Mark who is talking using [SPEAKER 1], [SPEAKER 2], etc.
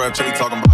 [SPEAKER 1] scrub, Chelly talking about.